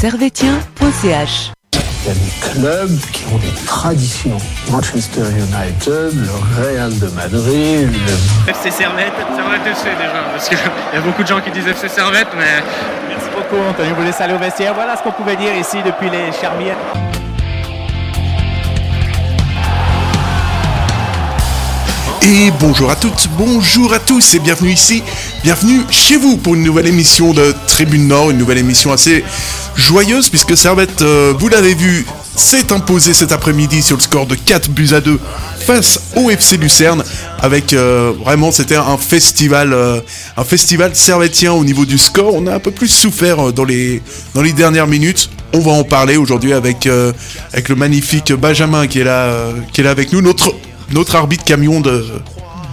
servetien.ch il y a des clubs qui ont des traditions. Manchester United, le Real de Madrid, le... FC Servette. Servette FC déjà, parce qu'il y a beaucoup de gens qui disent FC Servette, mais... Merci beaucoup Anthony, vous laissez aller au vestiaire. Voilà ce qu'on pouvait dire ici depuis les Charmières. Et bonjour à toutes, bonjour à tous et bienvenue ici, bienvenue chez vous pour une nouvelle émission de Tribune Nord, une nouvelle émission assez joyeuse puisque Servette, euh, vous l'avez vu, s'est imposé cet après-midi sur le score de 4 buts à 2 face au FC Lucerne avec euh, vraiment c'était un festival euh, un festival servetien au niveau du score. On a un peu plus souffert dans les dernières minutes. On va en parler aujourd'hui avec le magnifique Benjamin qui est qui est là avec nous notre notre arbitre camion de.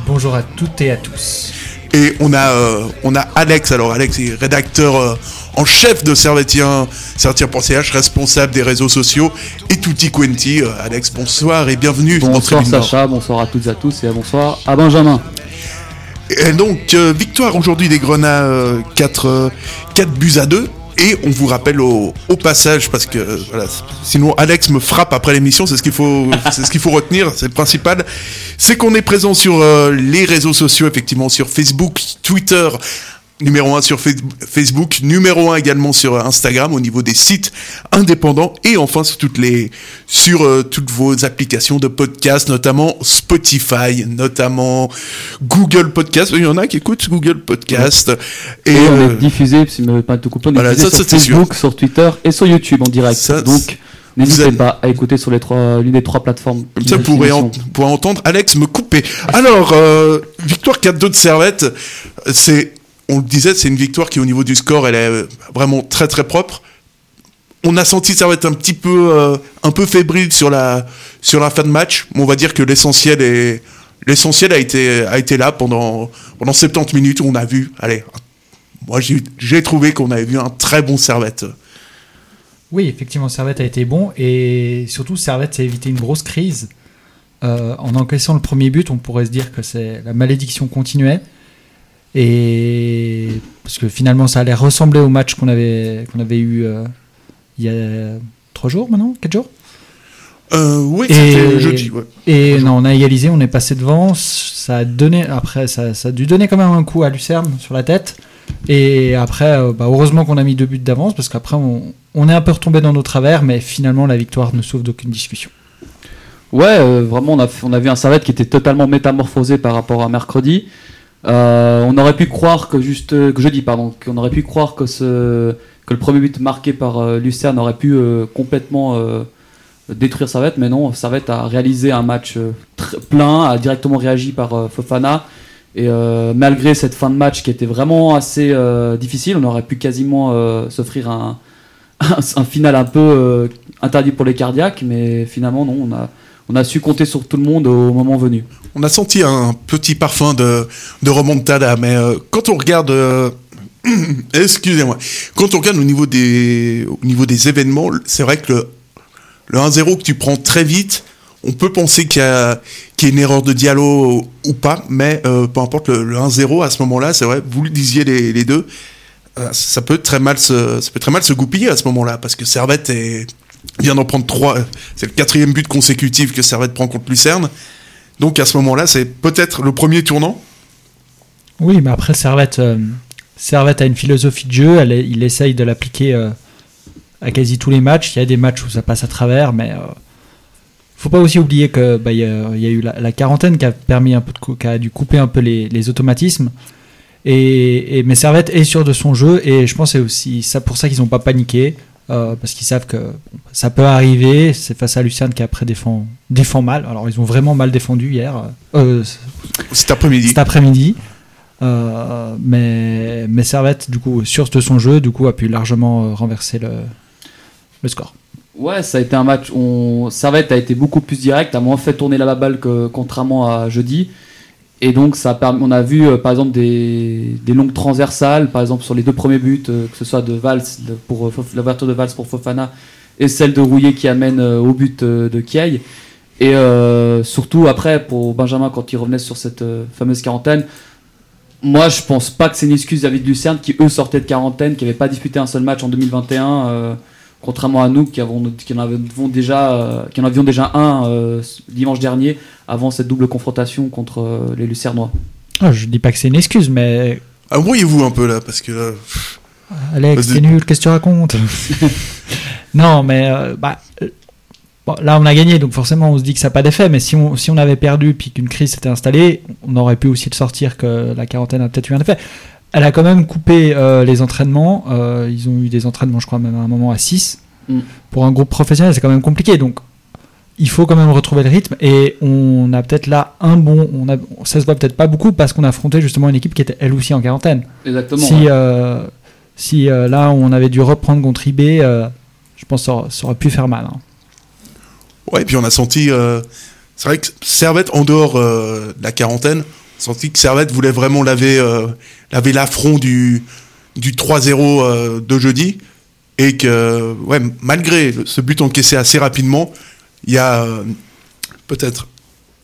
Bonjour à toutes et à tous. Et on a, euh, on a Alex, alors Alex est rédacteur euh, en chef de Servetien, Servetien.ch, responsable des réseaux sociaux, et Tutti Quenti. Euh, Alex, bonsoir et bienvenue bonsoir Sacha, bonsoir à toutes et à tous, et bonsoir à Benjamin. Et donc, victoire aujourd'hui des Grenats, 4, 4 buts à 2. Et on vous rappelle au, passage, parce que voilà, sinon Alex me frappe après l'émission, c'est ce qu'il faut, c'est ce qu'il faut retenir, c'est le principal, c'est qu'on est présent sur euh, les réseaux sociaux, effectivement sur Facebook, Twitter, numéro 1 sur Facebook, numéro 1 également sur Instagram au niveau des sites indépendants et enfin sur toutes les sur euh, toutes vos applications de podcast notamment Spotify, notamment Google Podcast, il y en a qui écoutent Google Podcast et, on est euh, diffusé si me pas te couper, on sur Facebook, sur Twitter et sur YouTube en direct. Donc N'hésitez pas à écouter sur les trois, l'une des trois plateformes. Comme ça, vous pourrez, entendre Alex me couper. Alors, euh, victoire 4-2 de Servette, c'est on le disait, c'est une victoire qui au niveau du score, elle est vraiment très très propre. On a senti ça va être un petit peu euh, un peu fébrile sur la sur la fin de match, mais on va dire que l'essentiel est l'essentiel a été a été là pendant pendant 70 minutes où on a vu allez moi j'ai trouvé qu'on avait vu un très bon Servette. Oui, effectivement, Servette a été bon et surtout Servette a évité une grosse crise. Euh, en encaissant le premier but, on pourrait se dire que c'est la malédiction continuait. Et parce que finalement, ça allait ressembler au match qu'on avait, qu'on avait eu euh, il y a trois jours maintenant, quatre jours? Euh, oui, c'était jeudi. Ouais. Et non, on a égalisé, on est passé devant. Ça a donné, après, ça, ça, a dû donner quand même un coup à Lucerne sur la tête. Et après, euh, bah, heureusement qu'on a mis deux buts d'avance parce qu'après, on, on, est un peu retombé dans nos travers, mais finalement, la victoire ne sauve d'aucune discussion. Ouais, vraiment, on a, on a vu un Servette qui était totalement métamorphosé par rapport à mercredi. Euh, on aurait pu croire que juste que jeudi pardon, qu'on aurait pu croire que ce que le premier but marqué par euh, Lucerne aurait pu euh, complètement détruire Servette, mais non, Servette a réalisé un match plein, a directement réagi par Fofana. Et malgré cette fin de match qui était vraiment assez difficile, on aurait pu quasiment s'offrir un, un, final un peu interdit pour les cardiaques, mais finalement non, on a, on a su compter sur tout le monde au moment venu. On a senti un petit parfum de, de remontada, mais euh, quand on regarde, euh, excusez-moi, quand on regarde au niveau des, au niveau des événements, c'est vrai que le, le 1-0 que tu prends très vite, on peut penser qu'il y, a, une erreur de Diallo ou pas, mais euh, peu importe le, 1-0 à ce moment-là, c'est vrai, vous le disiez les, les deux, ça peut très mal se, ça peut très mal se goupiller à ce moment-là, parce que Servette est vient d'en prendre trois. C'est le quatrième but consécutif que Servette prend contre Lucerne. Donc à ce moment-là, c'est peut-être le premier tournant. Oui, mais après Servette, euh, Servette a une philosophie de jeu. Il essaye de l'appliquer euh, à quasi tous les matchs. Il y a des matchs où ça passe à travers, mais euh, faut pas aussi oublier que bah, y, a, eu la, quarantaine qui a permis un peu qui a dû couper un peu les, automatismes. Et, mais Servette est sûr de son jeu et je pense c'est aussi ça pour ça qu'ils n'ont pas paniqué. Euh, parce qu'ils savent que ça peut arriver. C'est face à Lucerne qui après défend, défend mal. Alors ils ont vraiment mal défendu hier. Euh, cet après-midi. Cet après-midi. Euh, mais, mais Servette, du coup, sûr de son jeu, du coup, a pu largement renverser le, le score. Ouais, ça a été un match. On... Servette a été beaucoup plus direct, a moins fait tourner la balle que contrairement à jeudi. Et donc, ça on a vu euh, par exemple des, longues transversales, par exemple sur les deux premiers buts, euh, que ce soit de Valls pour euh, l'ouverture de Valls pour Fofana et celle de Rouillet qui amène au but de Kiei. Et surtout après, pour Benjamin, quand il revenait sur cette fameuse quarantaine, moi je pense pas que c'est une excuse vis-à-vis de Lucerne qui eux sortaient de quarantaine, qui n'avaient pas disputé un seul match en 2021 Contrairement à nous qui, avons, qui, en, avions déjà, euh, qui en avions déjà un euh, dimanche dernier avant cette double confrontation contre euh, les Lucernois. Ah, je dis pas que c'est une excuse, mais. Embrouillez-vous un peu là, parce que là. Alex, t'es nul, qu'est-ce que tu racontes Non, mais bah, bon, là on a gagné, donc forcément on se dit que ça n'a pas d'effet, mais si on, si on avait perdu puis qu'une crise s'était installée, on aurait pu aussi le sortir que la quarantaine a peut-être eu un effet. Elle a quand même coupé euh, les entraînements. Euh, ils ont eu des entraînements, je crois, même à un moment à 6. Mm. Pour un groupe professionnel, c'est quand même compliqué. Donc, il faut quand même retrouver le rythme. Et on a peut-être là un bon. On a, ça se voit peut-être pas beaucoup parce qu'on a affronté justement une équipe qui était elle aussi en quarantaine. Exactement. Si, euh, si là, on avait dû reprendre contre IB, je pense que ça, ça, aurait pu faire mal. Hein. Ouais, et puis on a senti. c'est vrai que Servette, en dehors de la quarantaine, senti que Servette voulait vraiment laver, euh, laver l'affront du, du 3-0 euh, de jeudi. Et que, ouais, malgré ce but encaissé assez rapidement, il y a euh, peut-être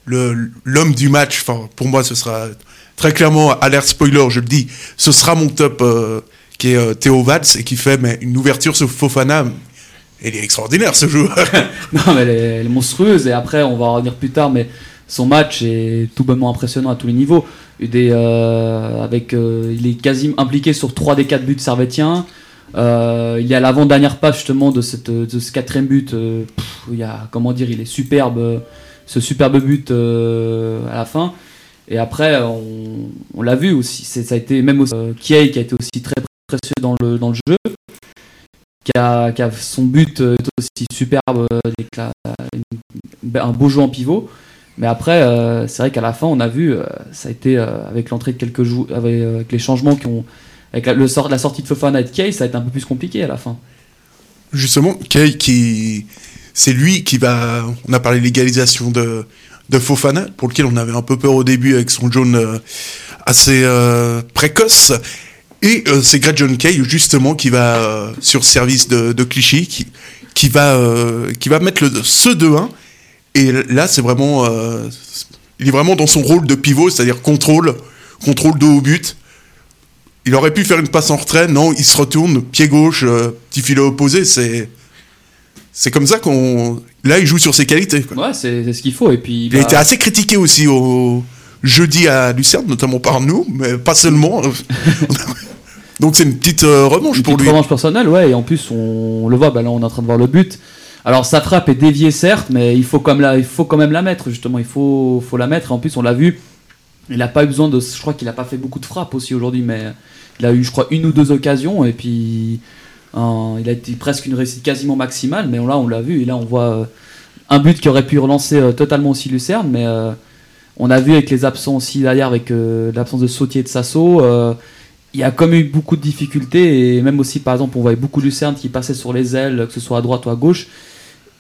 l'homme du match. Enfin, pour moi, ce sera très clairement, alerte spoiler, je le dis, ce sera mon top qui est Théo Valls et qui fait mais, une ouverture sur Fofana. Il est extraordinaire ce joueur. non, mais elle est, elle est, monstrueuse. Et après, on va en revenir plus tard, mais son match est tout bonnement impressionnant à tous les niveaux. Euh, avec, euh, il est quasiment impliqué sur 3 des 4 buts servétiens. Euh, il y a l'avant-dernière passe justement de, ce quatrième but. il y a, comment dire, il est superbe, ce superbe but à la fin. Et après, on, l'a vu aussi, ça a été même aussi, Kiei qui a été aussi très précieux dans le, jeu. Qui son but est aussi superbe, un beau jeu en pivot. Mais après, euh, c'est vrai qu'à la fin, on a vu, euh, ça a été euh, avec l'entrée de quelques jours, avec, les changements qui ont. Avec la, le sort, la sortie de Fofana et de Kay, ça a été un peu plus compliqué à la fin. Justement, Kay, qui, c'est lui qui va. On a parlé l'égalisation de, de Fofana, pour lequel on avait un peu peur au début avec son jaune assez précoce. Et c'est Greg John Kay, justement, qui va sur service de, de Clichy, qui, qui, va, qui va mettre le, ce 2-1 et là, c'est vraiment, euh, il est vraiment dans son rôle de pivot, c'est-à-dire contrôle, contrôle de haut but. Il aurait pu faire une passe en retrait, non, il se retourne, pied gauche, euh, petit filet opposé, c'est, c'est comme ça qu'on, là, il joue sur ses qualités. Ouais, c'est, ce qu'il faut. Et puis, il a été assez critiqué aussi au jeudi à Lucerne, notamment par nous, mais pas seulement. Donc c'est une petite euh, revanche une pour petite lui. Revanche personnelle, ouais. Et en plus, on, le voit. Bah là, on est en train de voir le but. Alors sa frappe est déviée certes, mais il faut, quand même la mettre justement. Il faut, faut la mettre. En plus, on l'a vu. Il n'a pas eu besoin de. Je crois qu'il n'a pas fait beaucoup de frappes aussi aujourd'hui, mais il a eu, je crois, une ou deux occasions et puis il a été presque une réussite quasiment maximale. Mais là, on l'a vu et là, on voit euh, un but qui aurait pu relancer euh, totalement aussi Lucerne, mais euh, on a vu avec les absents aussi derrière, avec l'absence de Sautier et de Sasso il y a comme eu beaucoup de difficultés et même aussi par exemple on voyait beaucoup de Lucerne qui passaient sur les ailes que ce soit à droite ou à gauche.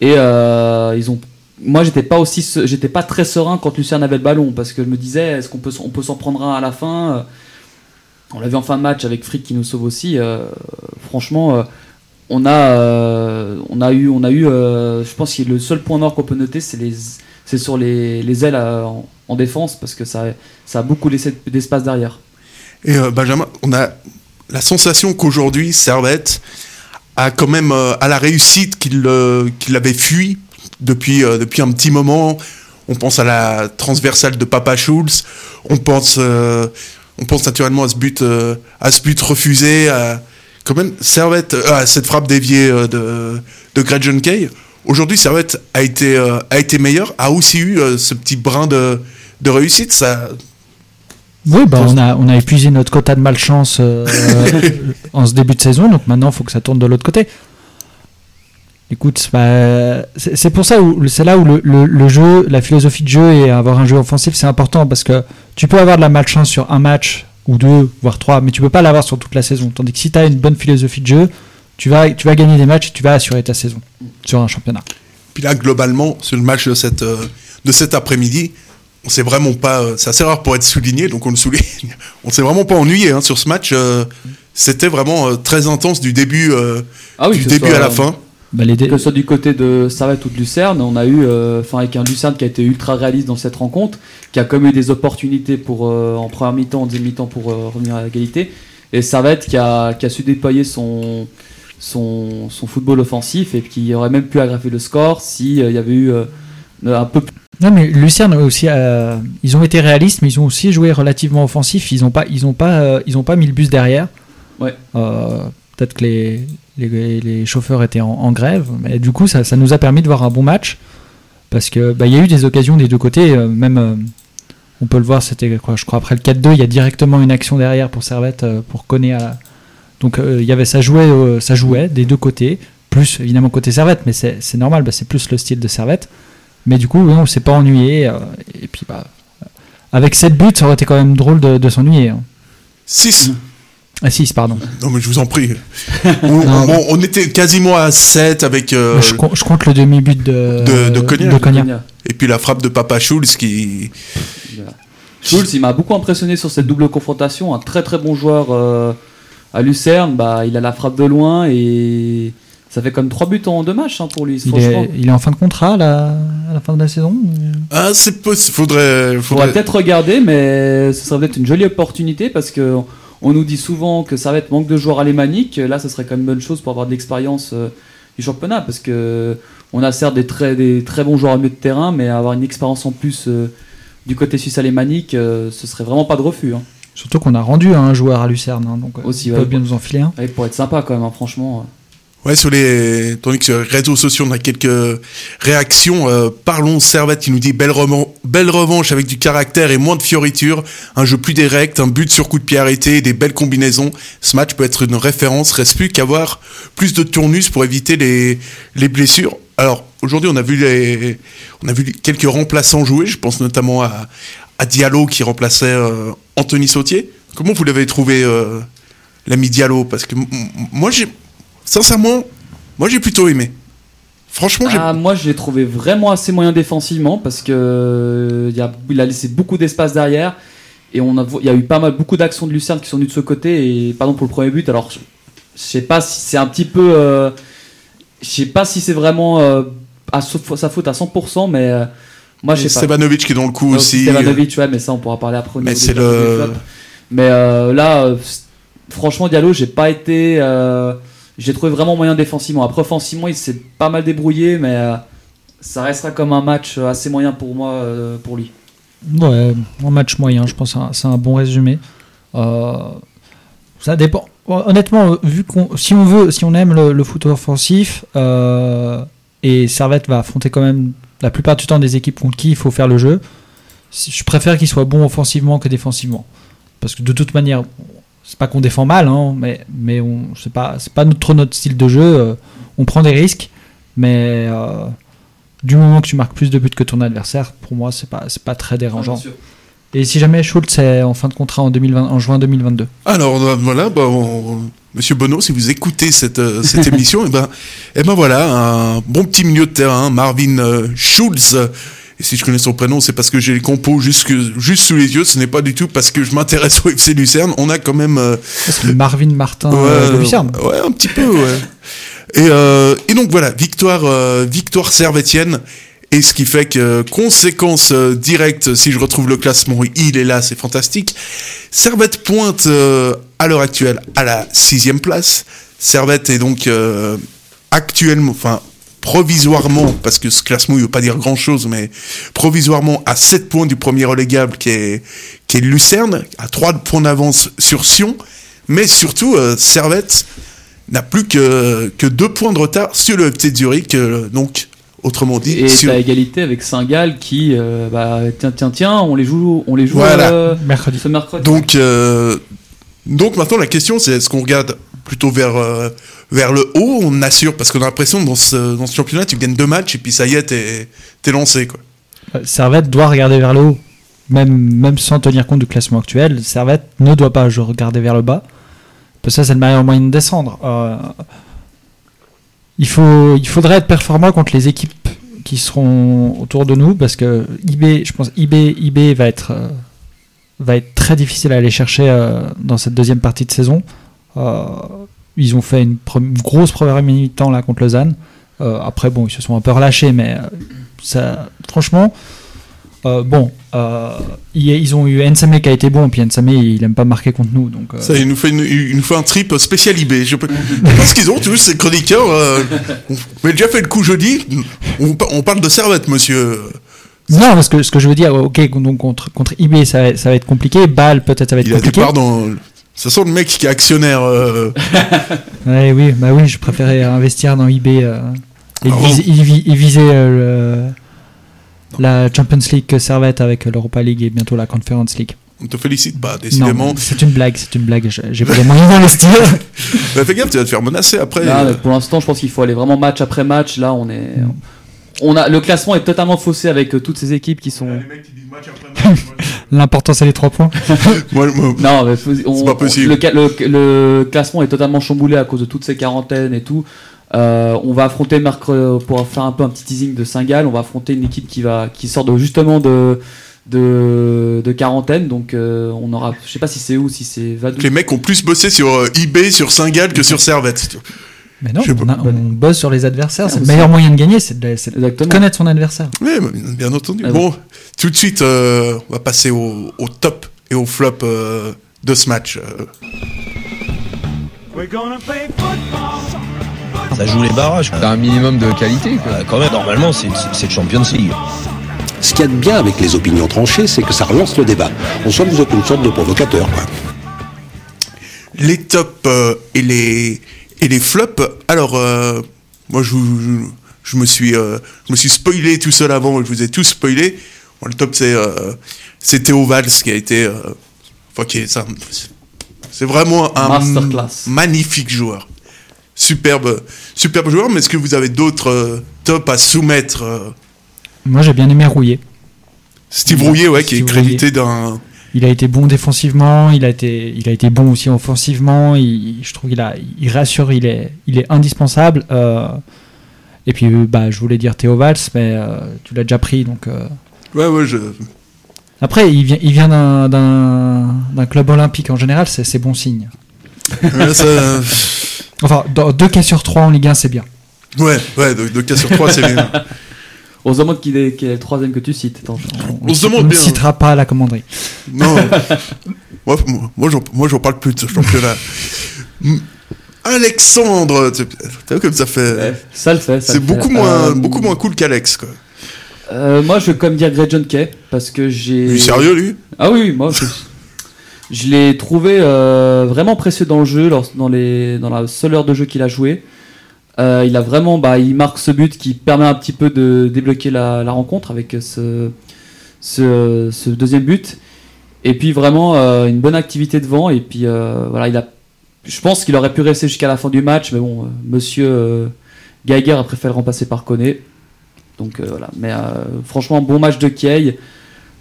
Et euh, ils ont moi j'étais pas aussi j'étais pas très serein quand Lucerne avait le ballon parce que je me disais est-ce qu'on peut on peut s'en prendre un à la fin on l'a vu en fin de match avec Frick qui nous sauve aussi euh, franchement euh, on a on a eu on a eu je pense que le seul point noir qu'on peut noter c'est les c'est sur les, les ailes en, en, défense parce que ça ça a beaucoup laissé d'espace derrière et euh, Benjamin, on a la sensation qu'aujourd'hui, Servette a quand même euh, à la réussite qu'il euh, avait fui depuis, depuis un petit moment. On pense à la transversale de Papa Schulz. On pense, on pense naturellement à ce but, à ce but refusé. À, quand même, Servette, à cette frappe déviée de, de Greg Kay. Aujourd'hui, Servette a été, a été meilleur, a aussi eu ce petit brin de, de réussite. Ça, oui, bah, on, a, on a épuisé notre quota de malchance euh, en ce début de saison, donc maintenant il faut que ça tourne de l'autre côté. Écoute, c'est pour ça où c'est là où le, le, jeu, la philosophie de jeu et avoir un jeu offensif, c'est important parce que tu peux avoir de la malchance sur un match ou deux, voire trois, mais tu peux pas l'avoir sur toute la saison. Tandis que si tu as une bonne philosophie de jeu, tu vas, tu vas gagner des matchs et tu vas assurer ta saison sur un championnat. Puis là, globalement, sur le match de, cette, euh, de cet après-midi, on s'est vraiment pas. Euh, c'est assez rare pour être souligné, donc on le souligne. On s'est vraiment pas ennuyé hein, sur ce match. Euh, c'était vraiment euh, très intense du début, ah du début à la fin. Bah, que ce soit du côté de Servette ou de Lucerne, on a eu, enfin avec un Lucerne qui a été ultra réaliste dans cette rencontre, qui a comme eu des opportunités pour en première mi-temps, en deuxième mi-temps pour revenir à l'égalité, et Servette qui a, qui a su déployer son son, son football offensif et qui aurait même pu aggraver le score s'il y avait eu euh, un peu plus. Non, mais Lucerne aussi, euh, ils ont été réalistes, mais ils ont aussi joué relativement offensif. Ils n'ont pas, ils ont pas, euh, ils ont pas mis le bus derrière. Ouais. Euh, Peut-être que les, les, les chauffeurs étaient en, en grève, mais du coup, ça, ça nous a permis de voir un bon match parce que bah, y a eu des occasions des deux côtés. même, on peut le voir, c'était quoi, je crois après le 4-2, il y a directement une action derrière pour Servette pour Koné à. Donc il y avait ça jouait, ça jouait des deux côtés, plus évidemment côté Servette, mais c'est c'est normal, bah, c'est plus le style de Servette. Mais du coup, on s'est pas ennuyé. euh, et puis, bah, avec 7 buts, ça aurait été quand même drôle de, de s'ennuyer. hein. 6. Ah, 6, pardon. Non, mais je vous en prie. on, Non, on- on était quasiment à 7 avec. euh, je, com- je compte le demi-but de, de- de Cognac. de Cognac. et puis la frappe de Papa Schulz qui. Voilà. Schulz, il m'a beaucoup impressionné sur cette double confrontation. Un très très bon joueur euh, à Lucerne. Bah, il a la frappe de loin et ça fait comme 3 buts en deux matchs hein, pour lui. Il est, il est en fin de contrat là, à la fin de la saison Ah, c'est possible. Faudrait. il faudrait faudrait... peut-être regarder, mais ce serait peut-être une jolie opportunité parce que on nous dit souvent que ça va être manque de joueurs alémaniques. Là, ce serait quand même une bonne chose pour avoir de l'expérience euh, du championnat parce que on a certes des très, des très bons joueurs au milieu de terrain, mais avoir une expérience en plus euh, du côté suisse alémanique, euh, ce serait vraiment pas de refus. hein. Surtout qu'on a rendu un joueur à Lucerne, hein, donc Aussi, ouais. peuvent bien nous enfiler un. Ouais, pour être sympa quand même, hein, franchement. Ouais, sur les. Tandis que sur les réseaux sociaux, on a quelques réactions. Euh, parlons Servette qui nous dit belle, revan- belle revanche avec du caractère et moins de fioritures. Un jeu plus direct, un but sur coup de pied arrêté, des belles combinaisons. Ce match peut être une référence. Reste plus qu'avoir plus de tournus pour éviter les, les blessures. Alors, aujourd'hui, on a vu on a vu quelques remplaçants jouer. Je pense notamment à, Diallo qui remplaçait euh, Anthony Sautier. Comment vous l'avez trouvé, euh, l'ami Diallo? Parce que moi, j'ai, sincèrement, moi j'ai plutôt aimé. Franchement, j'ai. Ah, moi, je l'ai trouvé vraiment assez moyen défensivement parce que euh, il a- il a laissé beaucoup d'espace derrière et on a, il y a eu pas mal, beaucoup d'actions de Lucerne qui sont venues de ce côté. Et pardon pour le premier but. Alors, je, je sais pas si c'est un petit peu, euh, je sais pas si c'est vraiment euh, à sa faute à 100%, mais euh, moi, je sais pas. Stevanovic qui est dans le coup aussi. Stevanovic, ouais, mais ça, on pourra parler après. Mais c'est le-. Mais là, franchement, Diallo, j'ai pas été. Euh, j'ai trouvé vraiment moyen défensivement. Après, offensivement, il s'est pas mal débrouillé, mais euh, ça restera comme un match assez moyen pour moi, euh, pour lui. Ouais, un match moyen, je pense c'est un- bon résumé. Euh, ça dépend. Honnêtement, euh, vu qu'on, si on veut, si on aime le, le foot offensif, euh, et Servette va affronter quand même la plupart du temps des équipes contre qui il faut faire le jeu, je préfère qu'il soit bon offensivement que défensivement. Parce que de toute manière, c'est pas qu'on défend mal, hein, mais, mais on, c'est pas, c'est pas notre- trop notre style de jeu. euh, on prend des risques, mais euh, du moment que tu marques plus de buts que ton adversaire, pour moi, c'est pas, c'est pas très dérangeant. Et si jamais Schultz est en fin de contrat en, 2020, en juin 2022 Alors euh, voilà, bah, on- Monsieur Bonneau, si vous écoutez cette, euh, cette émission, et ben, et ben voilà, un bon petit milieu de terrain, Marvin euh, Schulz. Et si je connais son prénom, c'est parce que j'ai les compos juste, juste sous les yeux. Ce n'est pas du tout parce que je m'intéresse au FC Lucerne. On a quand même euh, le Marvin Martin Ouais, euh, de Lucerne. Ouais, un petit peu, ouais. Et, euh, et donc voilà, victoire, euh, victoire servétienne. Et ce qui fait que, conséquence euh, directe, si je retrouve le classement, il est là, c'est fantastique. Servette pointe euh, à l'heure actuelle à la sixième place. Servette est donc euh, actuellement, enfin provisoirement, parce que ce classement il veut pas dire grand chose, mais provisoirement à 7 points du premier relégable qui est, qui est Lucerne, à 3 points d'avance sur Sion. Mais surtout, euh, Servette n'a plus que, que 2 points de retard sur le FC Zurich, euh, donc autrement dit, Et sur- à égalité avec Saint-Gall qui, euh, bah, tiens, tiens, tiens, on les joue, on les joue Voilà. euh, Mercredi. ce mercredi. Donc, euh, donc maintenant la question c'est est-ce qu'on regarde plutôt vers, euh, vers le haut, on assure, parce qu'on a l'impression que dans ce, dans ce championnat tu gagnes deux matchs et puis ça y est, t'es, t'es lancé quoi. Euh, Servette doit regarder vers le haut. Même, même sans tenir compte du classement actuel, Servette ne doit pas je- regarder vers le bas. Parce que ça, c'est le meilleur moyen de descendre. Euh, il, faut, il faudrait être performant contre les équipes qui seront autour de nous. Parce que IB, je pense IB, IB va, être, euh, va être très difficile à aller chercher euh, dans cette deuxième partie de saison. Euh, ils ont fait une, pre- une grosse première mi-temps là contre Lausanne. Euh, après, bon, ils se sont un peu relâchés, mais euh, ça, franchement, Euh, bon, euh, ils, ont eu Nsame qui a été bon, puis Nsame il aime pas marquer contre nous. Donc, euh, Ça, il nous fait une, il nous fait un trip spécial IB. Je, peux- je pense qu'ils ont tous ces chroniqueurs. on avait déjà fait le coup jeudi. On, pa- on parle de servette, monsieur. Non, parce que ce que je veux dire, ok, donc contre, contre IB ça, va- ça va être compliqué, Bâle peut-être ça va être Il a des compliqué. parts dans. Ça sent le mec qui est actionnaire. euh, Ouais, oui, bah oui, je préférais investir dans IB euh, et, Ah viser, et vi- et viser, euh, le- la Champions League que Servette avec l'Europa League et bientôt la Conference League. on te félicite pas, décidément. C'est une blague, c'est une blague, j'ai pas les moyens d'investir. Bah, fais gaffe, tu vas te faire menacer après. Euh, pour l'instant, je pense qu'il faut aller vraiment match après match. Là, on est. On a, le classement est totalement faussé avec euh, toutes ces équipes qui sont. L'important c'est les trois points. moi, moi- Non, mais faut- on- pas possible. Le, ca- le- le classement est totalement chamboulé à cause de toutes ces quarantaines et tout. Euh, on va affronter mercredi pour faire un peu un petit teasing de Saint-Gall. On va affronter une équipe qui va qui sort de, justement de de, de quarantaine. Donc euh, on aura, je sais pas si c'est où, si c'est Vadou. les mecs ont plus bossé sur euh, eBay, sur Saint-Gall que sur Servette. Mais non, on, a- on bosse sur les adversaires. Ah, c'est le meilleur moyen de gagner, c'est de, de connaître son adversaire. Oui, bah, bien entendu. Ah bon, tout de suite, euh, on va passer au, au top et au flop euh, de ce match. euh. Ça joue les barrages. T'as un minimum de qualité, quoi. Euh, quand même, normalement, c'est c'est- c'est Champions League. Ce qu'il y a de bien avec les opinions tranchées, c'est que ça relance le débat. En somme, vous êtes une sorte de provocateur, quoi. les tops euh, et les et les flops. Alors euh, moi je, vous- je, je me suis euh, je me suis spoilé tout seul avant, je vous ai tout spoilé. Bon, le top c'est euh, c'est Théo Valls qui a été euh, enfin qui est c'est vraiment un Masterclass. magnifique joueur. Superbe superbe joueur, mais est-ce que vous avez d'autres euh, tops à soumettre euh, Moi j'ai bien aimé Rouillé. Steve Rouillet ouais qui est crédité d'un Il a été bon défensivement, il a été, il a été bon aussi offensivement. Il, je trouve qu'il a, il rassure, il est, il est indispensable. euh, et puis, euh, bah, je voulais dire Théo Valls, mais euh, tu l'as déjà pris, donc. euh. ouais ouais je Après, il vient, il vient d'un, club olympique en général, c'est, c'est bon signe. ouais, ça- Enfin, dans deux cas sur trois en Ligue 1, c'est bien. ouais ouais deux, deux cas sur trois c'est bien. On se demande qui est, qui est le troisième que tu cites. Attends, On se On demande ne bien. citera pas la commanderie. Non. moi, moi, moi, j'en, parle plus de ce championnat. Alexandre, tu- t'as vu comme ça fait. Ouais, ça le fait. c'est fait. beaucoup moins, Euh, beaucoup moins cool qu'Alex, quoi. euh, moi, je vais quand même dire Greg John Kay parce que j'ai. Lui, sérieux, lui? Ah oui, moi, je, je l'ai trouvé euh, vraiment précieux dans le jeu, lors- dans, les, dans la seule heure de jeu qu'il a joué. Euh, il a vraiment, bah, il marque ce but qui permet un petit peu de débloquer la, rencontre avec ce, ce, deuxième but. Et puis vraiment euh, une bonne activité devant. Et puis euh, voilà, il a, je pense qu'il aurait pu rester jusqu'à la fin du match, mais bon, euh, Monsieur euh, Geiger a préféré le remplacer par Koné. Donc euh, voilà, mais euh, franchement, bon match de Kiei.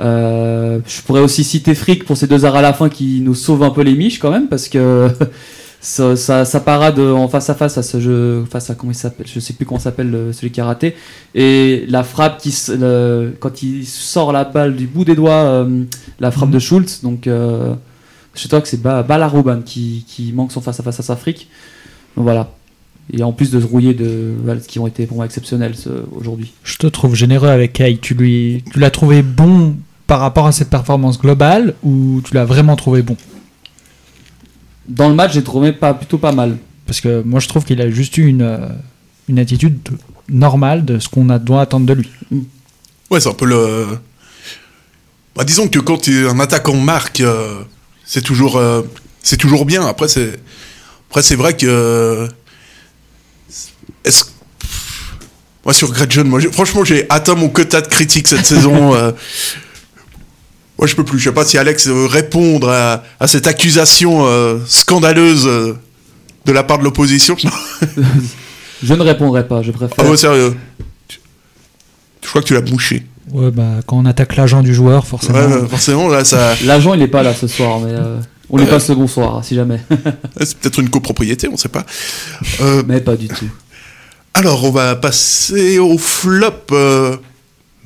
Euh, je pourrais aussi citer Frick pour ses deux arrêts à la fin qui nous sauve un peu les miches quand même parce que sa, sa- sa parade en face à face à ce jeu, face à comment il s'appelle, je sais plus comment s'appelle le- celui qui a raté, et la frappe qui le- quand il sort la balle du bout des doigts, euh, la frappe Mhm. de Schultz, donc euh, je crois que c'est Ba- Balarouban qui, qui manque son face à face à Frick. Donc voilà. Et en plus de se rouiller de Valls qui ont été pour moi exceptionnels ce- aujourd'hui. Je te trouve généreux avec Kay. Tu lui, tu l'as trouvé bon par rapport à cette performance globale ou tu l'as vraiment trouvé bon? Dans le match, j'ai trouvé pas, plutôt pas mal. Parce que moi, je trouve qu'il a juste eu une, euh, une attitude de- normale de ce qu'on a, doit attendre de lui. Ouais, c'est un peu le. Bah, disons que quand un attaquant marque, euh, c'est toujours, euh, c'est toujours bien. Après, c'est, après, c'est vrai que. Est-ce. Moi, sur Greg John, moi, franchement, j'ai atteint mon quota de critiques cette saison. euh. Moi, je peux plus. Je sais pas si Alex veut répondre à, à cette accusation euh, scandaleuse euh, de la part de l'opposition. Je ne répondrai pas, je préfère. ah ouais, sérieux? Tu- Je crois que tu l'as bouché. Ouais, bah, quand on attaque l'agent du joueur, forcément. Ouais, forcément, là, ça. L'agent, il n'est pas là ce soir, mais euh, on lui passe le bonsoir, si jamais. C'est peut-être une copropriété, on sait pas. Euh, mais pas du tout. alors, on va passer au flop.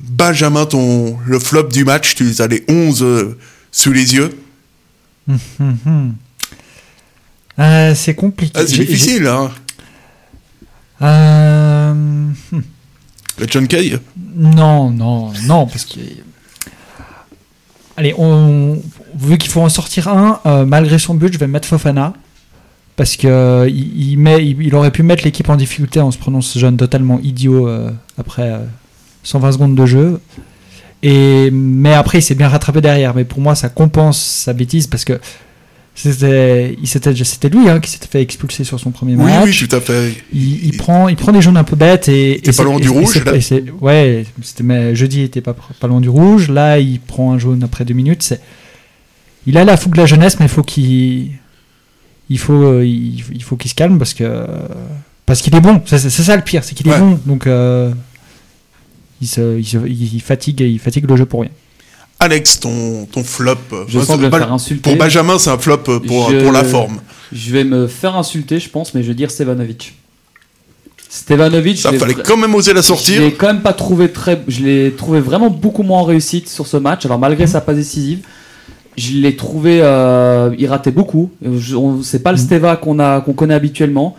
Benjamin, ton, le flop du match, tu as les 11 euh, sous les yeux. Euh, c'est compliqué. Ah, c'est difficile, hein. Euh. Le John Kay Non, non, non, parce que Allez, on, vu qu'il faut en sortir un, euh, malgré son but, je vais mettre Fofana. Parce que euh, il, il met, il, il aurait pu mettre l'équipe en difficulté en se prenant ce jeune totalement idiot après 120 secondes de jeu. Et, mais après, il s'est bien rattrapé derrière. Mais pour moi, ça compense sa bêtise parce que c'était il c'était lui hein, qui s'était fait expulser sur son premier Oui, match. oui, tout à fait. Il, il prend, il prend des jaunes un peu bêtes et. était et pas loin du et rouge, là. et c'est- ouais, c'était mais jeudi, il était pas, pas loin du rouge. Là, il prend un jaune après deux minutes. Il a la fougue de la jeunesse, mais il faut qu'il, il faut, euh, il, il faut qu'il se calme parce que parce qu'il est bon. C'est, ça le pire, c'est qu'il est bon. Donc euh, il, se, il, se- il fatigue, il fatigue le jeu pour rien. Alex, ton, ton flop. Je moi, sens je Ba- me faire insulter. Pour Benjamin, c'est un flop pour, Je- pour la forme. Je vais me faire insulter, je pense, mais je vais dire Stevanovic. Stevanovic, Ça je l'ai fallait quand même oser la Je sortir. l'ai quand même pas trouvé très. Je l'ai trouvé vraiment beaucoup moins en réussite sur ce match. Alors malgré sa passe décisive, je l'ai trouvé. euh, il ratait beaucoup. Je- C'est pas le Mhm. Steva qu'on a qu'on connaît habituellement.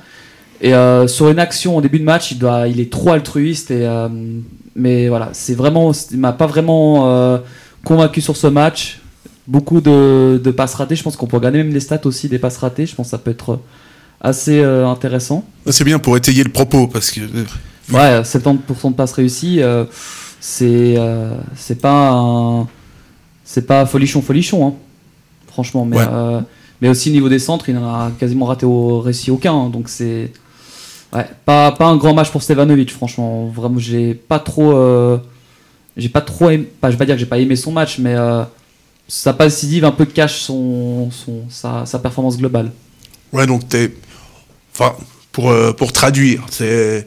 Et euh, sur une action en début de match, il doit, il est trop altruiste. Et euh, mais voilà, c'est vraiment, il m'a pas vraiment euh, convaincu sur ce match. Beaucoup de, de passes ratées. Je pense qu'on peut regarder même les stats aussi des passes ratées. Je pense que ça peut être assez euh, intéressant. C'est bien pour étayer le propos parce que. euh, Ouais, 70% de passes réussies, euh, c'est c'est pas un- c'est pas folichon folichon, hein, franchement. Mais, Ouais. mais aussi au niveau des centres, il en a quasiment raté au récit aucun, hein, donc c'est ouais, pas, pas un grand match pour Stevanovic, franchement. Vraiment, j'ai pas trop euh, j'ai pas trop aimé, pas, je vais pas dire que j'ai pas aimé son match, mais euh, sa passe décisive un peu cache son, son sa, sa performance globale. Ouais, donc t'es. Enfin, pour, euh, pour traduire, c'est.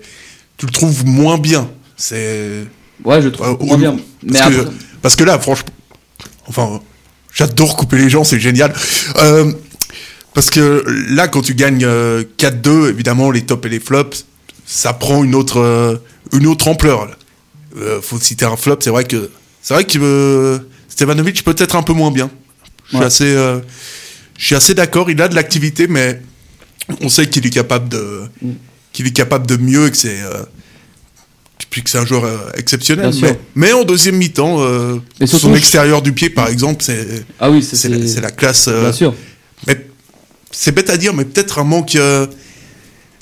Tu le trouves moins bien. C'est. Ouais, je le trouve moins bien. Mais Parce que, parce que là, franchement. Enfin, j'adore couper les gens, c'est génial. Euh, parce que là, quand tu gagnes euh, 4-2, évidemment, les tops et les flops, ça prend une autre, euh, une autre ampleur. Euh, faut citer un flop, c'est vrai que. C'est vrai que euh, Stevanovic peut être un peu moins bien. Je suis Ouais. assez, euh, je suis assez d'accord. Il a de l'activité, mais on sait qu'il est capable de, Mm. qu'il est capable de mieux et que c'est, euh, puis que c'est un joueur euh, exceptionnel. Mais, mais en deuxième mi-temps, euh, son je- extérieur du pied, par exemple, c'est, ah oui, c'est la, classe. euh, bien sûr. mais c'est bête à dire, mais peut-être un manque. euh,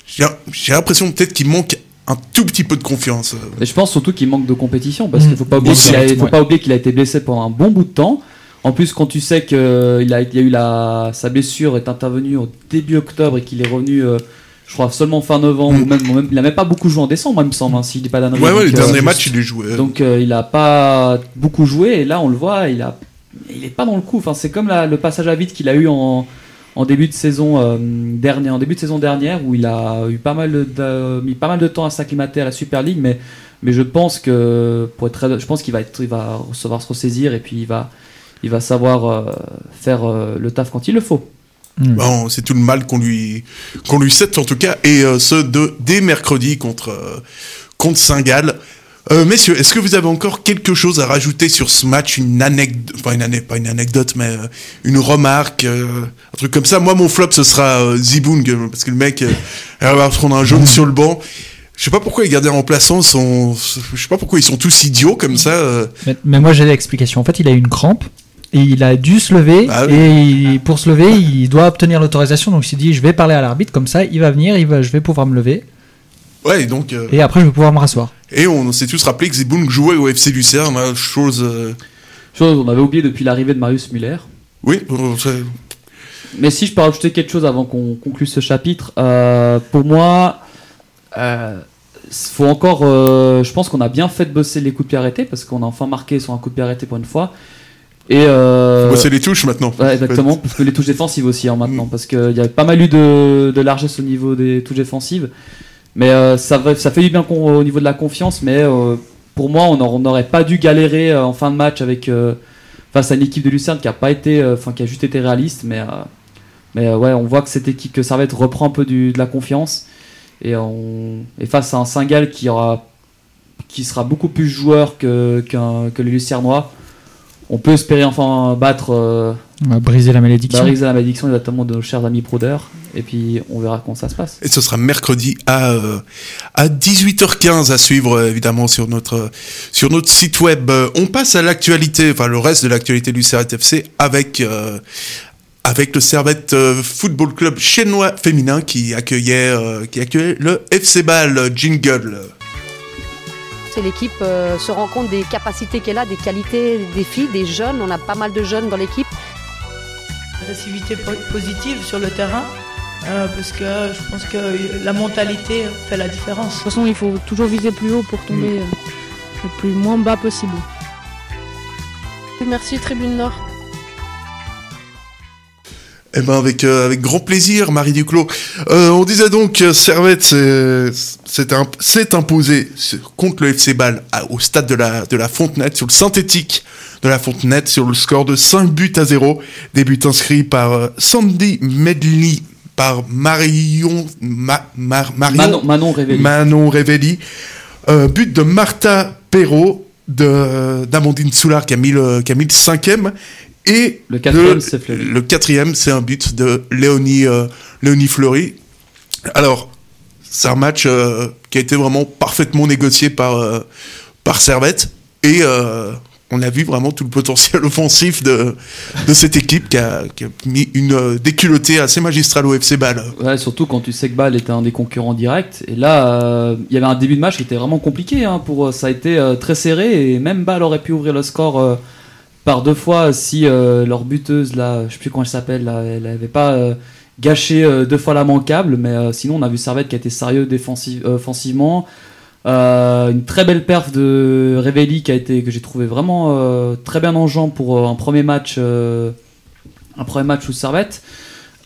j'ai, l'impression peut-être qu'il manque un tout petit peu de confiance. euh. Et je pense surtout qu'il manque de compétition parce Mmh. qu'il faut pas oublier Aussi, qu'il a, faut ouais. pas oublier qu'il a été blessé pendant un bon bout de temps. En plus, quand tu sais qu'il a, il y a eu la, sa blessure est intervenue au début octobre et qu'il est revenu, euh, je crois seulement fin novembre Mm. ou même, même- il a même pas beaucoup joué en décembre, moi, il me semble, hein, s'il dit pas d'annerie. Ouais, ouais, euh, derniers matchs, il est joué. donc euh, il a pas beaucoup joué et là on le voit, il a, il est pas dans le coup. Enfin, c'est comme la- le passage à vide qu'il a eu en, en début de saison euh, dernière, en début de saison dernière où il a eu pas mal de, mis pas mal de temps à s'acclimater à la Super League, mais mais je pense que pour être très- je pense qu'il va être, il va recevoir se ressaisir et puis il va il va savoir euh, faire euh, le taf quand il le faut. Bon, c'est tout le mal qu'on lui qu'on lui souhaite en tout cas, et euh, ce de dès mercredi contre euh, contre Saint-Gall. Euh, messieurs, est-ce que vous avez encore quelque chose à rajouter sur ce match, une anecdote, enfin une pas une anecdote, mais euh, une remarque, euh, un truc comme ça? Moi, mon flop, ce sera Zibung, parce que le mec, va prendre un jaune sur le banc. Je sais pas pourquoi les gardiens remplaçants sont, je sais pas pourquoi ils sont tous idiots comme ça. Mais, mais moi j'ai l'explication. En fait, il a eu une crampe et il a dû se lever Ah oui. et il- pour se lever, il doit obtenir l'autorisation. Donc il s'est dit, je vais parler à l'arbitre comme ça, il va venir, il va, je vais pouvoir me lever Ouais, donc, euh, et après je vais pouvoir me rasseoir. Et on s'est tous rappelé que Zibung jouait au FC Lucerne, hein, chose, euh, Chose qu'on avait oublié depuis l'arrivée de Marius Muller. oui, Mais si je peux rajouter quelque chose avant qu'on conclue ce chapitre, euh, pour moi, euh, faut encore. euh, je pense qu'on a bien fait de bosser les coups de pied arrêtés parce qu'on a enfin marqué sur un coup de pied arrêté pour une fois. Et euh, bosser les touches maintenant. ouais, exactement, parce que les touches défensives aussi hein, maintenant, parce qu'il y a pas mal eu de, de largesse au niveau des touches défensives. Mais euh, ça, fait du bien au niveau de la confiance, mais euh, pour moi, on n'aurait- pas dû galérer euh, en fin de match avec euh, face à une équipe de Lucerne qui a pas été, euh, enfin qui a juste été réaliste, mais mais ouais, on voit que cette équipe, que Servette reprend un peu de la confiance et on et face à un Saint-Gall qui aura qui sera beaucoup plus joueur que qu'un que le Lucernois, on peut espérer enfin battre. On va briser la malédiction. Barriser la malédiction exactement de nos chers amis Prodeur. et puis on verra comment ça se passe. Et ce sera mercredi à, euh, à 18h15 à suivre euh, évidemment sur notre, sur notre site web. Euh, On passe à l'actualité, enfin le reste de l'actualité du Servette FC avec, euh, avec le Servette Football Club chinois féminin qui accueillait, euh, qui accueillait le FC Ball Jingle. C'est l'équipe euh, se rend compte des capacités qu'elle a, des qualités des filles, des jeunes. On a pas mal de jeunes dans l'équipe. Agressivité po- positive sur le terrain, euh, parce que je pense que la mentalité fait la différence. De toute façon, il faut toujours viser plus haut pour tomber euh, le plus moins bas possible. Merci Tribune Nord. Eh ben avec euh, avec grand plaisir, Marie Duclos. Euh, on disait donc que Servette s'est imposé contre le FC Bâle à- au stade de la de la Fontenette sur le synthétique de la Fontenette sur le score de 5 buts à 0. Des buts inscrits par euh, Sandy Medley, par Marion Ma- Mar- Marion Manon, Manon Révelli. Manon Révelli. But de Martha Perrault, d'Amandine Soulard qui a mis le, qui a mis le cinquième. Et Le quatrième, c'est Fleury. Le quatrième, c'est un but de Léonie, euh, Léonie Fleury. Alors, c'est un match euh, qui a été vraiment parfaitement négocié par, euh, par Servette. Et euh, on a vu vraiment tout le potentiel offensif de, de cette équipe qui a, qui a mis une euh, déculottée assez magistrale au FC Bâle. Ouais, surtout quand tu sais que Bâle était un des concurrents directs. Et là, il y avait un début de match qui était vraiment compliqué. Hein, pour, ça a été très serré et même Bâle aurait pu ouvrir le score par deux fois si euh, leur buteuse, là, je sais plus comment elle s'appelle, elle n'avait pas euh, gâché euh, deux fois la manquable. Mais sinon, on a vu Servette qui a été sérieux offensivement. Une très belle perf de Revelli qui a été que j'ai trouvé vraiment très bien en jambes pour un premier match un premier match sous Servette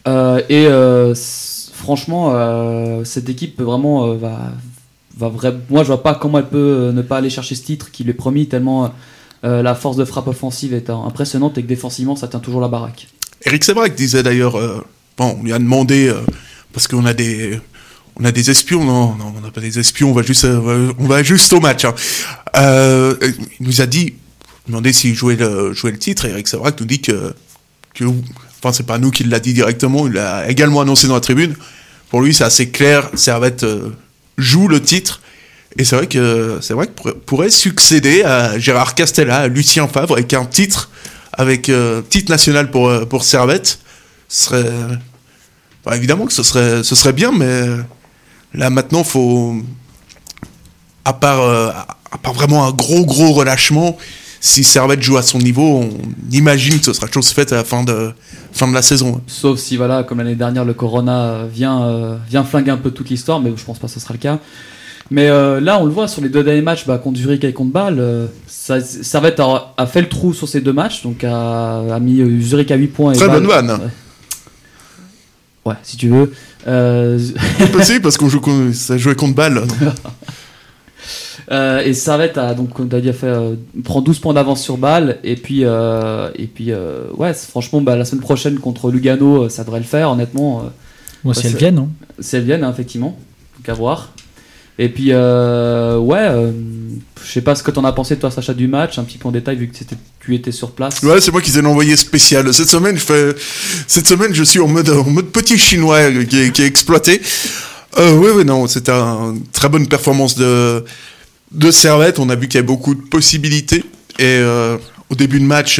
et franchement cette équipe peut vraiment va va moi je vois pas comment elle peut ne pas aller chercher ce titre qui lui est promis tellement euh, la force de frappe offensive est impressionnante et que défensivement ça tient toujours la baraque Eric Sévrac disait d'ailleurs, euh, bon, on lui a demandé, euh, parce qu'on a des, on a des espions, non, non, on n'a pas des espions, on va juste, on va juste au match. hein. Il nous a dit, demandé s'il jouait le, jouait le titre, et Eric Sévrac nous dit que, que, enfin, c'est pas nous qui l'a dit directement, il l'a également annoncé dans la tribune. Pour lui, c'est assez clair, Servette euh, joue le titre. Et c'est vrai que c'est vrai que pourrait, succéder à Gérard Castella, à Lucien Favre, avec un titre, avec euh, titre national pour euh, pour Servette, serait évidemment que ce serait ce serait bien, mais là maintenant faut à part euh, à part vraiment un gros gros relâchement, si Servette joue à son niveau, on imagine que ce sera chose faite à la fin de fin de la saison. Sauf si, voilà, comme l'année dernière, le Corona vient, vient flinguer un peu toute l'histoire, mais je pense pas que ce sera le cas. Mais euh, là, on le voit sur les deux derniers matchs, bah, contre Zurich et contre Bâle, euh, ça, Servette a, a fait le trou sur ces deux matchs, donc a, a mis euh, Zurich à 8 points. Et Très Bâle- bonne vanne. Ouais. Ouais, si tu veux. Euh, possible parce qu'on joue ça jouait contre donc. Euh, et Servette a donc comme t'as dit, a fait euh, prend 12 points d'avance sur Bâle et puis euh, et puis euh, ouais franchement bah, la semaine prochaine contre Lugano ça devrait le faire honnêtement. euh, Bon, bah, si elles c'est- viennent, hein. Si elles viennent hein, effectivement, donc à voir. Et puis euh, ouais, euh, je sais pas ce que t'en as pensé toi Sacha du match, un petit peu en détail vu que tu étais sur place. Ouais, c'est moi qui ai l'envoyé spécial. Cette semaine, je cette semaine, je suis en mode, petit chinois qui est, exploité. Euh, oui, oui, non, c'était une très bonne performance de, de Servette. On a vu qu'il y avait beaucoup de possibilités. Et euh, au début de match,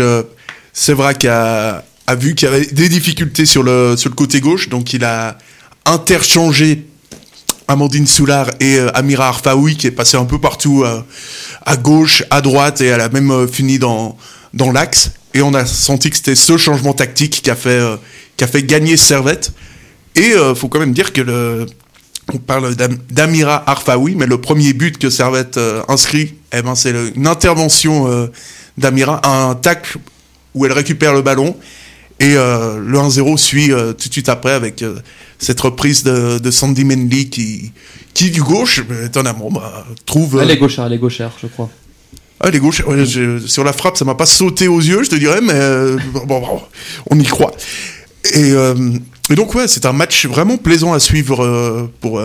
Sévrac a, a vu qu'il y avait des difficultés sur le, sur le côté gauche. Donc il a interchangé Amandine Soulard et euh, Amira Arfaoui qui est passé un peu partout euh, à gauche, à droite et elle a même euh, fini dans, dans l'axe. Et on a senti que c'était ce changement tactique qui a fait, qui a fait gagner Servette. Et euh, faut quand même dire que le, on parle d'Am- d'Amira Arfaoui, mais le premier but que Servette inscrit, eh ben, c'est une intervention d'Amira, un tacle où elle récupère le ballon. Et euh, le 1-0 suit euh, tout de suite après avec euh, cette reprise de, de Sandy Mendy qui, qui du gauche, étonnamment, bah, trouve. Elle est gauchère, elle est gauchère je crois. ah, les gauches, ouais, je- sur la frappe, ça m'a pas sauté aux yeux, je te dirais, mais bon, bon, on y croit. Et, et donc, ouais, c'est un match vraiment plaisant à suivre pour,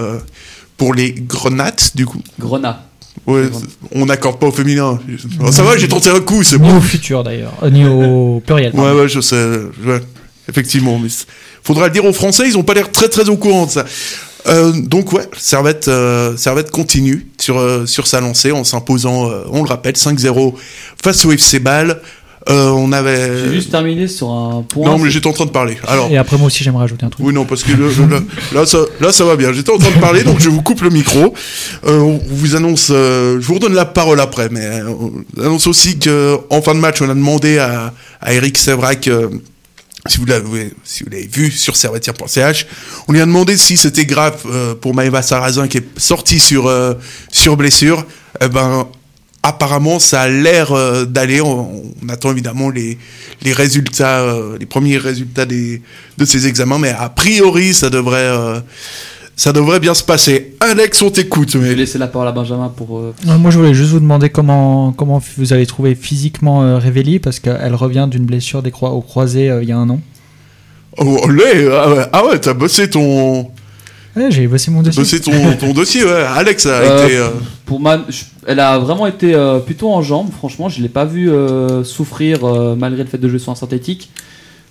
pour les Grenates, du coup. Grenat. Ouais, on n'accorde pas au féminin. Oh, ça va, j'ai tenté un coup, c'est Ni bon. au futur d'ailleurs, Euh, ni au pluriel. Ouais, pardon. ouais, je sais. ouais. effectivement. Mais faudra le dire aux Français, ils ont pas l'air très très au courant de ça. Euh, donc ouais, Servette, euh, Servette continue sur euh, sur sa lancée en s'imposant, on le rappelle, 5-0 face au FC Bâle. Euh, on avait. J'ai juste terminé sur un point. Non, mais j'étais en train de parler. Alors. Et après, moi aussi, j'aimerais ajouter un truc. Oui, non, parce que le- le- le- là, ça, là, ça va bien. J'étais en train de parler, donc je vous coupe le micro. Euh, on vous annonce, euh, je vous redonne la parole après, mais euh, on annonce aussi que en fin de match, on a demandé à, à Eric Sévrac, euh, si vous l'avez, si vous l'avez vu sur servetière.ch, on lui a demandé si c'était grave euh, pour Maëva Sarrazin qui est sortie sur euh, sur blessure. Eh ben, apparemment, ça a l'air euh, d'aller. On, on attend évidemment les, les résultats, euh, les premiers résultats des, de ces examens, mais a priori, ça devrait, euh, ça devrait bien se passer. Alex, on t'écoute. Je Mais... vais laisser la parole à Benjamin pour. Moi, je voulais juste vous demander comment, comment vous avez trouvé physiquement euh, Révéli, parce qu'elle revient d'une blessure des croi- au croisé euh, il y a un an. Oh, lait, ah ouais, ah ouais, t'as bossé ton, Ouais, j'ai bossé mon dossier. bossé ton, ton dossier, ouais. Alex a Euh, été. euh, Pour je- elle a vraiment été euh, plutôt en jambes. Franchement, je l'ai pas vu euh, souffrir euh, malgré le fait de jouer sur un synthétique.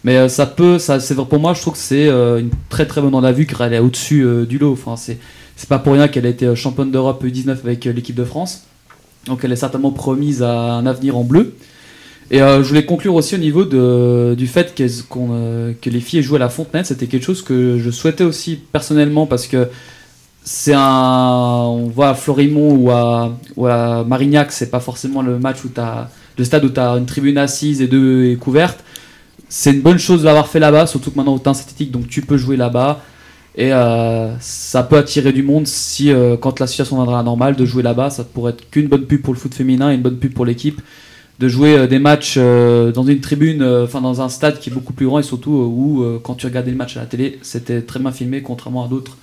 Mais euh, ça peut, ça, c'est pour moi, je trouve que c'est euh, une très très bonne en a vue car elle est au-dessus euh, du lot. Enfin, c'est c'est pas pour rien qu'elle a été championne d'Europe U19 avec euh, l'équipe de France. Donc elle est certainement promise à un avenir en bleu. Et euh, je voulais conclure aussi au niveau du fait euh, que les filles joué à la Fontenette. C'était quelque chose que je souhaitais aussi personnellement parce que c'est un. On voit à Florimont ou à, Marignac, c'est pas forcément le match où t'as. Le stade où tu as une tribune assise et deux et couverte. C'est une bonne chose de l'avoir fait là-bas, surtout que maintenant au teint synthétique, donc tu peux jouer là-bas. Et euh, ça peut attirer du monde si, quand la situation viendra à la normale, de jouer là-bas. Ça pourrait être qu'une bonne pub pour le foot féminin et une bonne pub pour l'équipe. De jouer euh, des matchs euh, dans une tribune, euh, enfin dans un stade qui est beaucoup plus grand et surtout où, quand tu regardais le match à la télé, c'était très bien filmé, contrairement à d'autres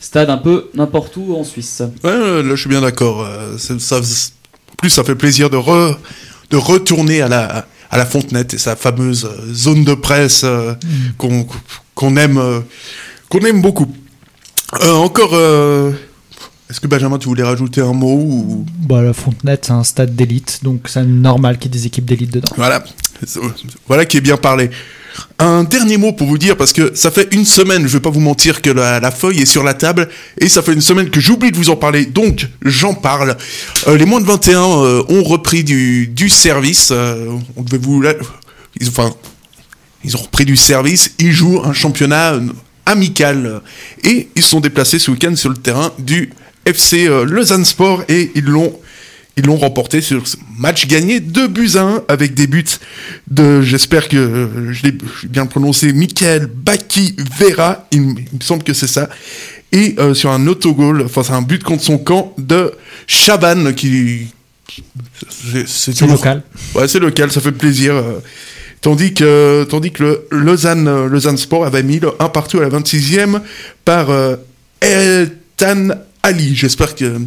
stades un peu n'importe où en Suisse. Ouais, là, je suis bien d'accord. ça, plus, ça fait plaisir de, re- de retourner à la, à la Fontenette et sa fameuse zone de presse euh, qu'on aime, euh, qu'on aime beaucoup. Euh, encore, euh, est-ce que Benjamin, tu voulais rajouter un mot ou... Bah, la Fontenette, c'est un stade d'élite, donc c'est normal qu'il y ait des équipes d'élite dedans. Voilà, voilà qui est bien parlé. Un dernier mot pour vous dire, parce que ça fait une semaine, je vais pas vous mentir, que la, la feuille est sur la table, et ça fait une semaine que j'oublie de vous en parler, donc j'en parle. Euh, les moins de 21 euh, ont repris du, du service, euh, on devait vous... la- Ils, enfin, ils ont repris du service, ils jouent un championnat amical, et ils se sont déplacés ce week-end sur le terrain du FC euh, Lausanne Sport, et ils l'ont ils l'ont remporté sur ce match gagné 2 buts à 1 avec des buts de, j'espère que euh, je l'ai bien prononcé, Michael Baki Vera, il, me semble que c'est ça, et euh, sur un autogol, enfin c'est un but contre son camp de Chaban qui... qui- c'est- toujours- local. Ouais, c'est local, ça fait plaisir. Tandis que, tandis que le Lausanne, Lausanne Sport avait mis le 1 partout à la 26e par euh, Eltan Ali. J'espère que,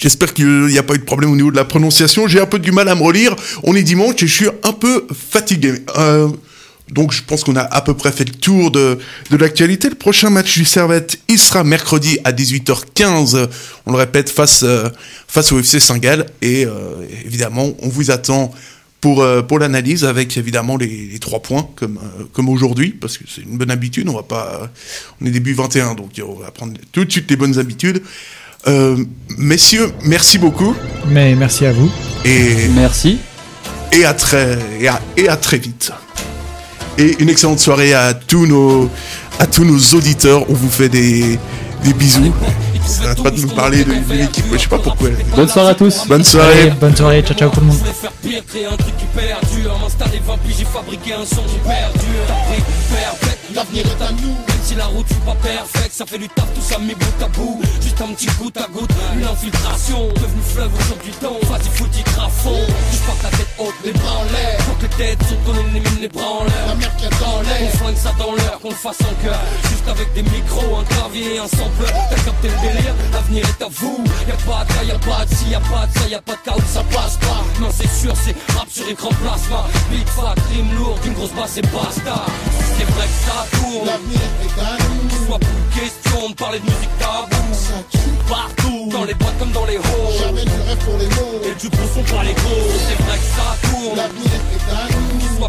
j'espère qu'il n'y a pas eu de problème au niveau de la prononciation. J'ai un peu du mal à me relire. On est dimanche et je suis un peu fatigué. Euh, donc je pense qu'on a à peu près fait le tour de, de l'actualité. Le prochain match du Servette, il sera mercredi à 18h15. On le répète, face, euh, face au FC Saint-Gall. Et euh, évidemment, on vous attend pour, euh, pour l'analyse avec évidemment les, les trois points comme, euh, comme aujourd'hui, parce que c'est une bonne habitude. On va pas, on est début 21, donc on va prendre tout de suite les bonnes habitudes. Euh, messieurs, merci beaucoup. Mais merci à vous. Et Merci. et à très et à, et à très vite. Et une excellente soirée à tous nos à tous nos auditeurs. On vous fait des des bisous. Ça n'arrête pas de me parler de, de l'équipe. Je sais pas pourquoi. Bonne soirée à tous. Bonne Allez, soirée. bonne soirée, ciao ciao tout le monde. faire pire, créer un truc qui perdure M'installer 20 piges, j'ai fabriqué un son qui perdure T'as pris perpète, l'avenir est à nous Même si la route n'est pas parfaite, ça fait du taf, tout ça mis bout à bout. Juste un petit goutte à goutte, une infiltration. Devenu fleuve aujourd'hui temps, vas-y foutu crafond Je porte la tête haute, les bras en l'air. Faut que les têtes sautent, qu'on ait les bras en l'air. La mer qui est dans l'air, on flingue ça dans l'air, qu'on le fasse en cœur. Juste avec des micros, un clavier et un sampleur T'as capté le délire, l'avenir est à vous. Y'a pas de cas, y'a pas de si, y'a pas de ça, y'a pas de cas où ça passe pas. Non c'est sûr, c'est rap sur écran plasma. Big fat, rime lourde, une grosse basse et basta C'est vrai que ça tourne L'avenir est à nous Soit plus question de parler de musique tabou. Ça tue partout. Dans les boîtes comme dans les halls. Jamais du rêve pour les mots. Et du bon son pas les gros. C'est vrai que ça tourne L'avenir est